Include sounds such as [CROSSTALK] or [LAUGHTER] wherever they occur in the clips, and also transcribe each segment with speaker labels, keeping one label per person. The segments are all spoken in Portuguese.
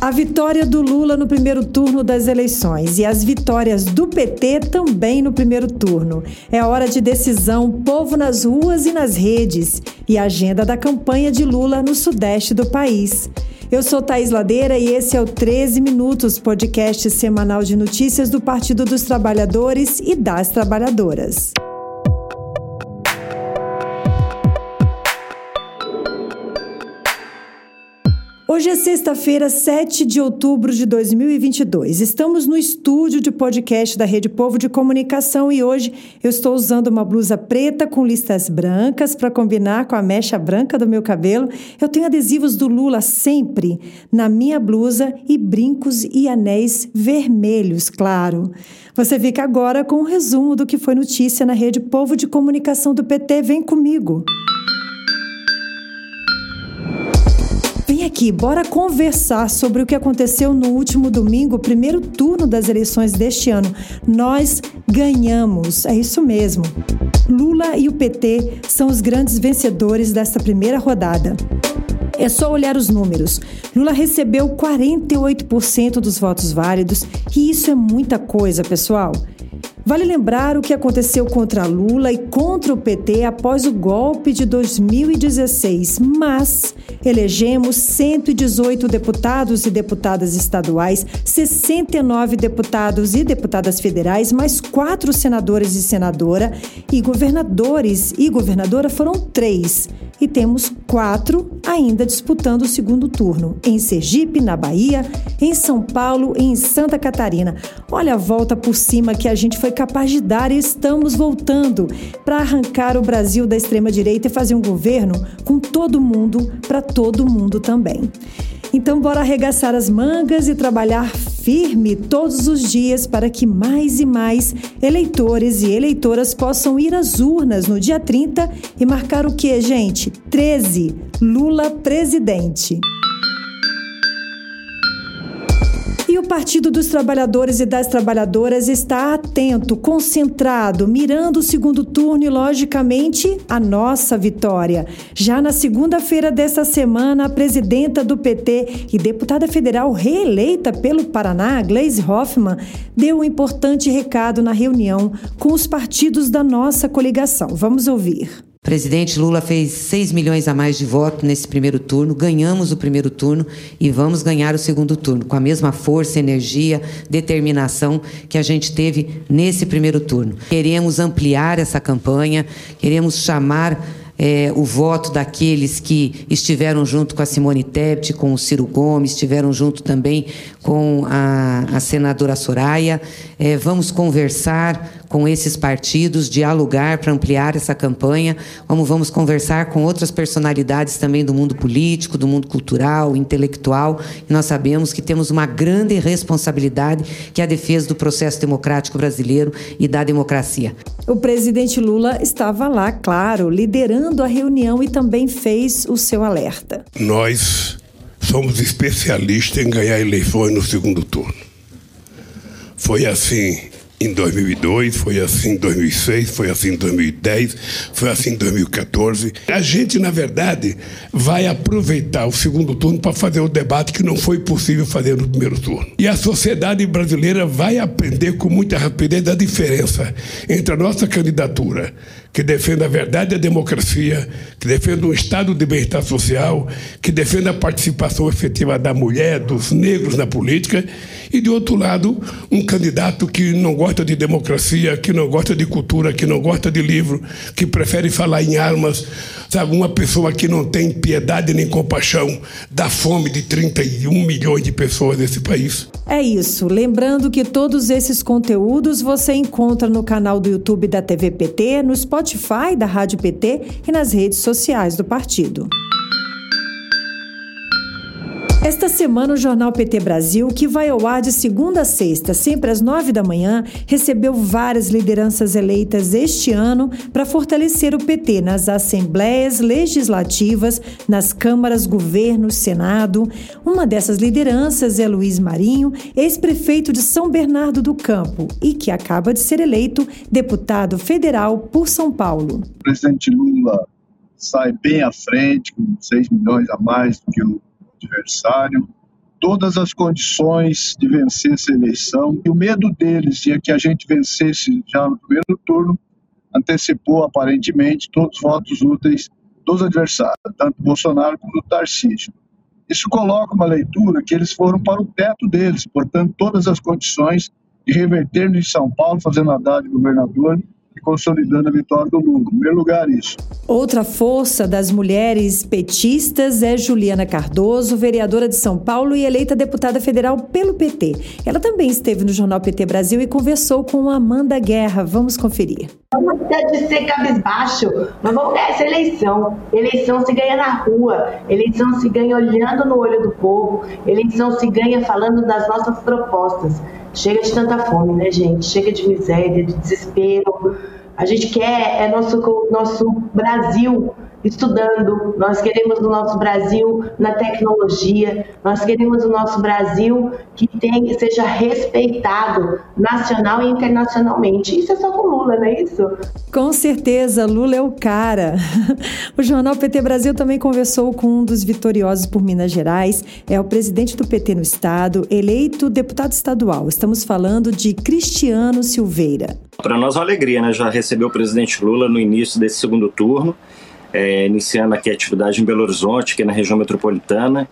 Speaker 1: A vitória do Lula no primeiro turno das eleições e as vitórias do PT também no primeiro turno. É hora de decisão, povo nas ruas e nas redes e a agenda da campanha de Lula no sudeste do país. Eu sou Thaís Ladeira e esse é o 13 Minutos, podcast semanal de notícias do Partido dos Trabalhadores e das Trabalhadoras. Hoje é sexta-feira, 7 de outubro de 2022. Estamos no estúdio de podcast da Rede Povo de Comunicação e hoje eu estou usando uma blusa preta com listas brancas para combinar com a mecha branca do meu cabelo. Eu tenho adesivos do Lula sempre na minha blusa e brincos e anéis vermelhos, claro. Você fica agora com um resumo do que foi notícia na Rede Povo de Comunicação do PT. Vem comigo. Vem aqui, bora conversar sobre o que aconteceu no último domingo, primeiro turno das eleições deste ano. Nós ganhamos, é isso mesmo. Lula e o PT são os grandes vencedores desta primeira rodada. É só olhar os números. Lula recebeu 48% dos votos válidos e isso é muita coisa, pessoal. Vale lembrar o que aconteceu contra Lula e contra o PT após o golpe de 2016, mas elegemos 118 deputados e deputadas estaduais, 69 deputados e deputadas federais, mais quatro senadores e senadora, e governadores e governadora foram três. E temos quatro ainda disputando o segundo turno, em Sergipe, na Bahia, em São Paulo e em Santa Catarina. Olha a volta por cima que a gente foi capaz de dar e estamos voltando para arrancar o Brasil da extrema-direita e fazer um governo com todo mundo, para todo mundo também. Então, bora arregaçar as mangas e trabalhar firme todos os dias para que mais e mais eleitores e eleitoras possam ir às urnas no dia 30 e marcar o que, gente? 13. Lula presidente. Partido dos Trabalhadores e das Trabalhadoras está atento, concentrado, mirando o segundo turno e, logicamente, a nossa vitória. Já na segunda-feira dessa semana, a presidenta do PT e deputada federal reeleita pelo Paraná, Gleisi Hoffmann, deu um importante recado na reunião com os partidos da nossa coligação. Vamos ouvir.
Speaker 2: Presidente Lula fez 6 milhões a mais de votos nesse primeiro turno, ganhamos o primeiro turno e vamos ganhar o segundo turno, com a mesma força, energia, determinação que a gente teve nesse primeiro turno. Queremos ampliar essa campanha, queremos chamar é, o voto daqueles que estiveram junto com a Simone Tebet, com o Ciro Gomes, estiveram junto também com a, a senadora Soraya. É, vamos conversar com esses partidos, dialogar para ampliar essa campanha, como vamos conversar com outras personalidades também do mundo político, do mundo cultural, intelectual. E nós sabemos que temos uma grande responsabilidade, que é a defesa do processo democrático brasileiro e da democracia.
Speaker 1: O presidente Lula estava lá, claro, liderando a reunião e também fez o seu alerta.
Speaker 3: Nós somos especialistas em ganhar eleições no segundo turno. Foi assim em 2002, foi assim em 2006, foi assim em 2010, foi assim em 2014. A gente, na verdade, vai aproveitar o segundo turno para fazer o debate que não foi possível fazer no primeiro turno. E a sociedade brasileira vai aprender com muita rapidez a diferença entre a nossa candidatura que defenda a verdade e a democracia, que defenda um Estado de bem-estar social, que defenda a participação efetiva da mulher, dos negros na política, e, de outro lado, um candidato que não gosta de democracia, que não gosta de cultura, que não gosta de livro, que prefere falar em armas, sabe? Uma pessoa que não tem piedade nem compaixão da fome de 31 milhões de pessoas nesse país.
Speaker 1: É isso. Lembrando que todos esses conteúdos você encontra no canal do YouTube da TV PT, no Spotify da Rádio PT e nas redes sociais do partido. Esta semana, o jornal PT Brasil, que vai ao ar de segunda a sexta, sempre às nove da manhã, recebeu várias lideranças eleitas este ano para fortalecer o PT nas assembleias legislativas, nas câmaras, governos, Senado. Uma dessas lideranças é Luiz Marinho, ex-prefeito de São Bernardo do Campo e que acaba de ser eleito deputado federal por São Paulo.
Speaker 4: O presidente Lula sai bem à frente, com 6 milhões a mais do que o adversário. todas as condições de vencer essa eleição. E o medo deles de que a gente vencesse já no primeiro turno antecipou, aparentemente, todos os votos úteis dos adversários, tanto Bolsonaro como do Tarcísio. Isso coloca uma leitura que eles foram para o teto deles, portanto, todas as condições de reverter em São Paulo, fazendo Haddad governador, e consolidando a vitória do Lula. Em primeiro lugar, isso.
Speaker 1: Outra força das mulheres petistas é Juliana Cardoso, vereadora de São Paulo e eleita deputada federal pelo PT. Ela também esteve no Jornal PT Brasil e conversou com Amanda Guerra. Vamos conferir.
Speaker 5: Vamos de ser cabisbaixo, mas vamos ganhar essa eleição. Eleição se ganha na rua, eleição se ganha olhando no olho do povo, eleição se ganha falando das nossas propostas. Chega de tanta fome, né, gente? Chega de miséria, de desespero. A gente quer é nosso, nosso Brasil estudando, nós queremos o nosso Brasil na tecnologia, nós queremos o nosso Brasil que tem, seja respeitado nacional e internacionalmente. Isso é só com Lula, não é isso?
Speaker 1: Com certeza, Lula é o cara. [LAUGHS] O Jornal PT Brasil também conversou com um dos vitoriosos por Minas Gerais, é o presidente do PT no estado, eleito deputado estadual. Estamos falando de Cristiano Silveira.
Speaker 6: Para nós é uma alegria, né? Já recebeu o presidente Lula no início desse segundo turno é, iniciando aqui a atividade em Belo Horizonte, aqui na região metropolitana.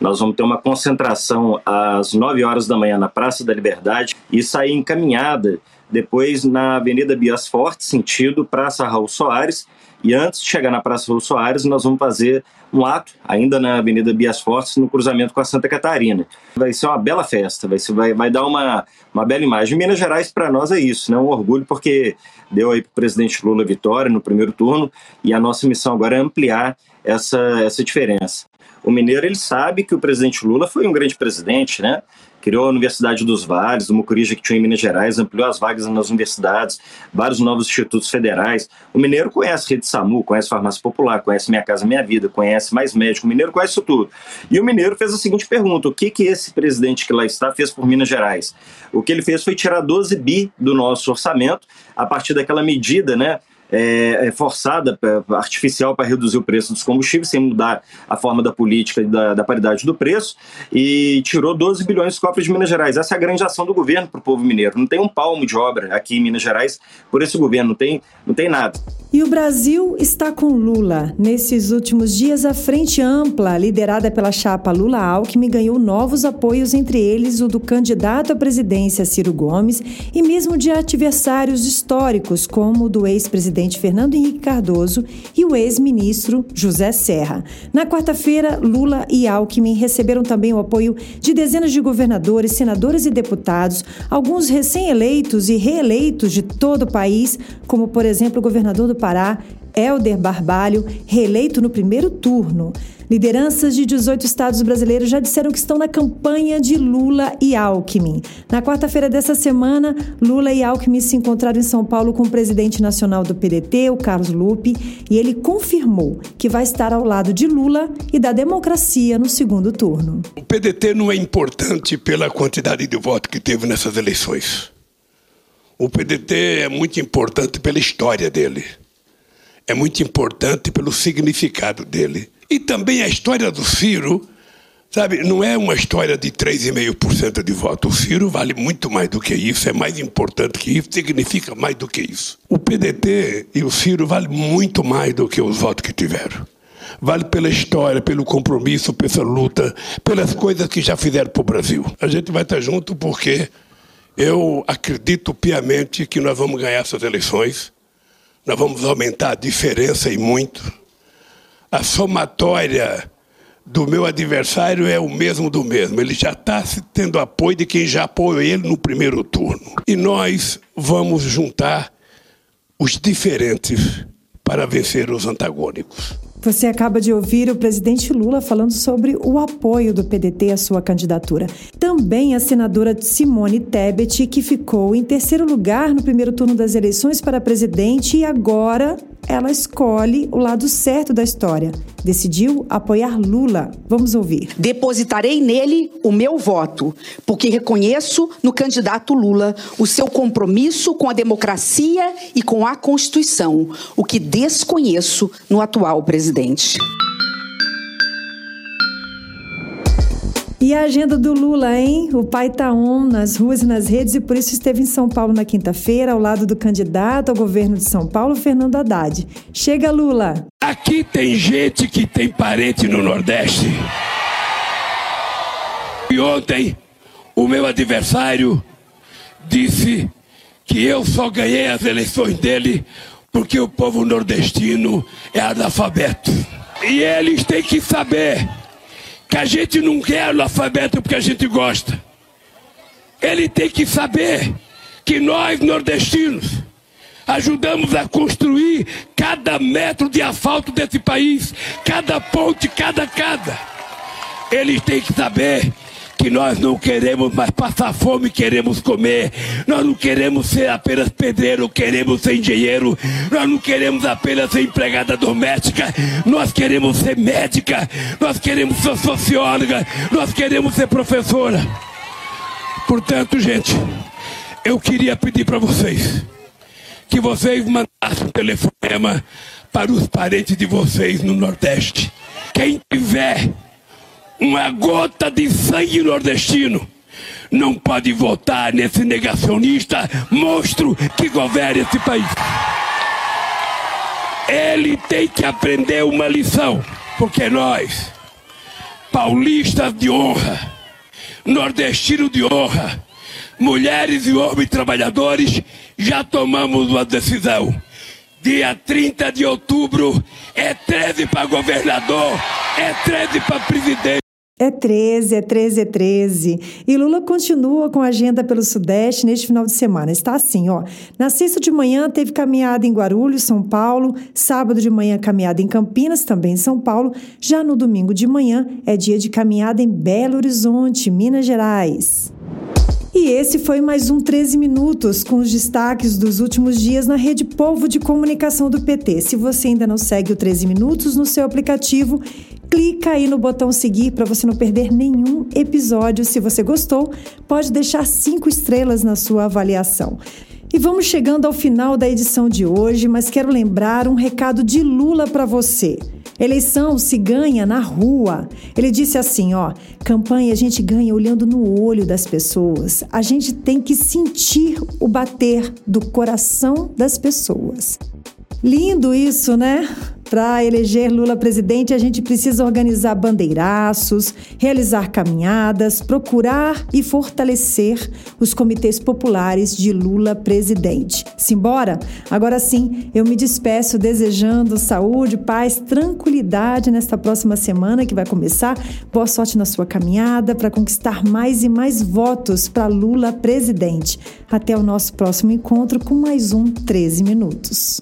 Speaker 6: Nós vamos ter uma concentração às 9 horas da manhã na Praça da Liberdade e sair encaminhada depois na Avenida Bias Forte, sentido Praça Raul Soares. E antes de chegar na Praça Raul Soares, nós vamos fazer um ato, ainda na Avenida Bias Fortes, no cruzamento com a Santa Catarina. Vai ser uma bela festa, vai, ser, vai, vai dar uma, uma bela imagem. Minas Gerais, para nós, é isso, né? um orgulho, porque deu aí para o presidente Lula vitória no primeiro turno, e a nossa missão agora é ampliar essa, essa diferença. O mineiro ele sabe que o presidente Lula foi um grande presidente, né? Criou a Universidade dos Vales, o Mucurija que tinha em Minas Gerais, ampliou as vagas nas universidades, vários novos institutos federais. O mineiro conhece Rede SAMU, conhece Farmácia Popular, conhece Minha Casa Minha Vida, conhece Mais Médico, o mineiro conhece isso tudo. E o mineiro fez a seguinte pergunta, o que, que esse presidente que lá está fez por Minas Gerais? O que ele fez foi tirar 12 bi do nosso orçamento, a partir daquela medida, né, é, é forçada, artificial, para reduzir o preço dos combustíveis, sem mudar a forma da política e da, da paridade do preço, e tirou 12 bilhões dos cofres de Minas Gerais. Essa é a grande ação do governo para o povo mineiro. Não tem um palmo de obra aqui em Minas Gerais por esse governo, não tem, não tem nada.
Speaker 1: E o Brasil está com Lula. Nesses últimos dias, a Frente Ampla, liderada pela chapa Lula-Alckmin, ganhou novos apoios, entre eles o do candidato à presidência Ciro Gomes e mesmo de adversários históricos, como o do ex-presidente Fernando Henrique Cardoso e o ex-ministro José Serra. Na quarta-feira, Lula e Alckmin receberam também o apoio de dezenas de governadores, senadores e deputados, alguns recém-eleitos e reeleitos de todo o país, como, por exemplo, o governador do Pará, Helder Barbalho, reeleito no primeiro turno. Lideranças de 18 estados brasileiros já disseram que estão na campanha de Lula e Alckmin. Na quarta-feira dessa semana, Lula e Alckmin se encontraram em São Paulo com o presidente nacional do PDT, o Carlos Lupe, e ele confirmou que vai estar ao lado de Lula e da democracia no segundo turno.
Speaker 3: O PDT não é importante pela quantidade de votos que teve nessas eleições. O PDT é muito importante pela história dele. É muito importante pelo significado dele. E também a história do Ciro, sabe, não é uma história de 3,5% de voto. O Ciro vale muito mais do que isso, é mais importante que isso, significa mais do que isso. O PDT e o Ciro valem muito mais do que os votos que tiveram. Vale pela história, pelo compromisso, pela luta, pelas coisas que já fizeram para o Brasil. A gente vai estar junto porque eu acredito piamente que nós vamos ganhar essas eleições, nós vamos aumentar a diferença e muito. A somatória do meu adversário é o mesmo do mesmo. Ele já está tendo apoio de quem já apoiou ele no primeiro turno. E nós vamos juntar os diferentes para vencer os antagônicos.
Speaker 1: Você acaba de ouvir o presidente Lula falando sobre o apoio do PDT à sua candidatura. Também a senadora Simone Tebet, que ficou em terceiro lugar no primeiro turno das eleições para presidente e agora ela escolhe o lado certo da história. Decidiu apoiar Lula. Vamos ouvir.
Speaker 7: Depositarei nele o meu voto, porque reconheço no candidato Lula o seu compromisso com a democracia e com a Constituição, o que desconheço no atual presidente.
Speaker 1: E a agenda do Lula, hein? O pai tá on nas ruas e nas redes e por isso esteve em São Paulo na quinta-feira, ao lado do candidato ao governo de São Paulo, Fernando Haddad. Chega, Lula!
Speaker 3: Aqui tem gente que tem parente no Nordeste. E ontem, o meu adversário disse que eu só ganhei as eleições dele porque o povo nordestino é analfabeto. E eles têm que saber que a gente não quer analfabeto porque a gente gosta. Ele tem que saber que nós, nordestinos, ajudamos a construir cada metro de asfalto desse país, cada ponte, cada cada. Eles têm que saber que nós não queremos mais passar fome, queremos comer. Nós não queremos ser apenas pedreiro, queremos ser engenheiro. Nós não queremos apenas ser empregada doméstica. Nós queremos ser médica. Nós queremos ser socióloga. Nós queremos ser professora. Portanto, gente, eu queria pedir para vocês que vocês mandassem um telefonema para os parentes de vocês no Nordeste. Quem tiver uma gota de sangue nordestino não pode votar nesse negacionista monstro que governa esse país. Ele tem que aprender uma lição, porque nós, paulistas de honra, nordestinos de honra, mulheres e homens trabalhadores, já tomamos uma decisão. Dia 30 de outubro é 13 para governador, é 13 para presidente.
Speaker 1: É 13, é 13, é 13. E Lula continua com a agenda pelo Sudeste neste final de semana. Está assim, ó. Na sexta de manhã teve caminhada em Guarulhos, São Paulo. Sábado de manhã, caminhada em Campinas, também em São Paulo. Já no domingo de manhã é dia de caminhada em Belo Horizonte, Minas Gerais. E esse foi mais um 13 Minutos, com os destaques dos últimos dias na Rede Povo de Comunicação do PT. Se você ainda não segue o 13 Minutos no seu aplicativo, clica aí no botão seguir para você não perder nenhum episódio. Se você gostou, pode deixar cinco estrelas na sua avaliação. E vamos chegando ao final da edição de hoje, mas quero lembrar um recado de Lula para você. Eleição se ganha na rua. Ele disse assim, ó: "Campanha a gente ganha olhando no olho das pessoas. A gente tem que sentir o bater do coração das pessoas." Lindo isso, né? Para eleger Lula presidente, a gente precisa organizar bandeiraços, realizar caminhadas, procurar e fortalecer os comitês populares de Lula presidente. Simbora? Agora sim, eu me despeço desejando saúde, paz, tranquilidade nesta próxima semana que vai começar. Boa sorte na sua caminhada para conquistar mais e mais votos para Lula presidente. Até o nosso próximo encontro com mais um 13 Minutos.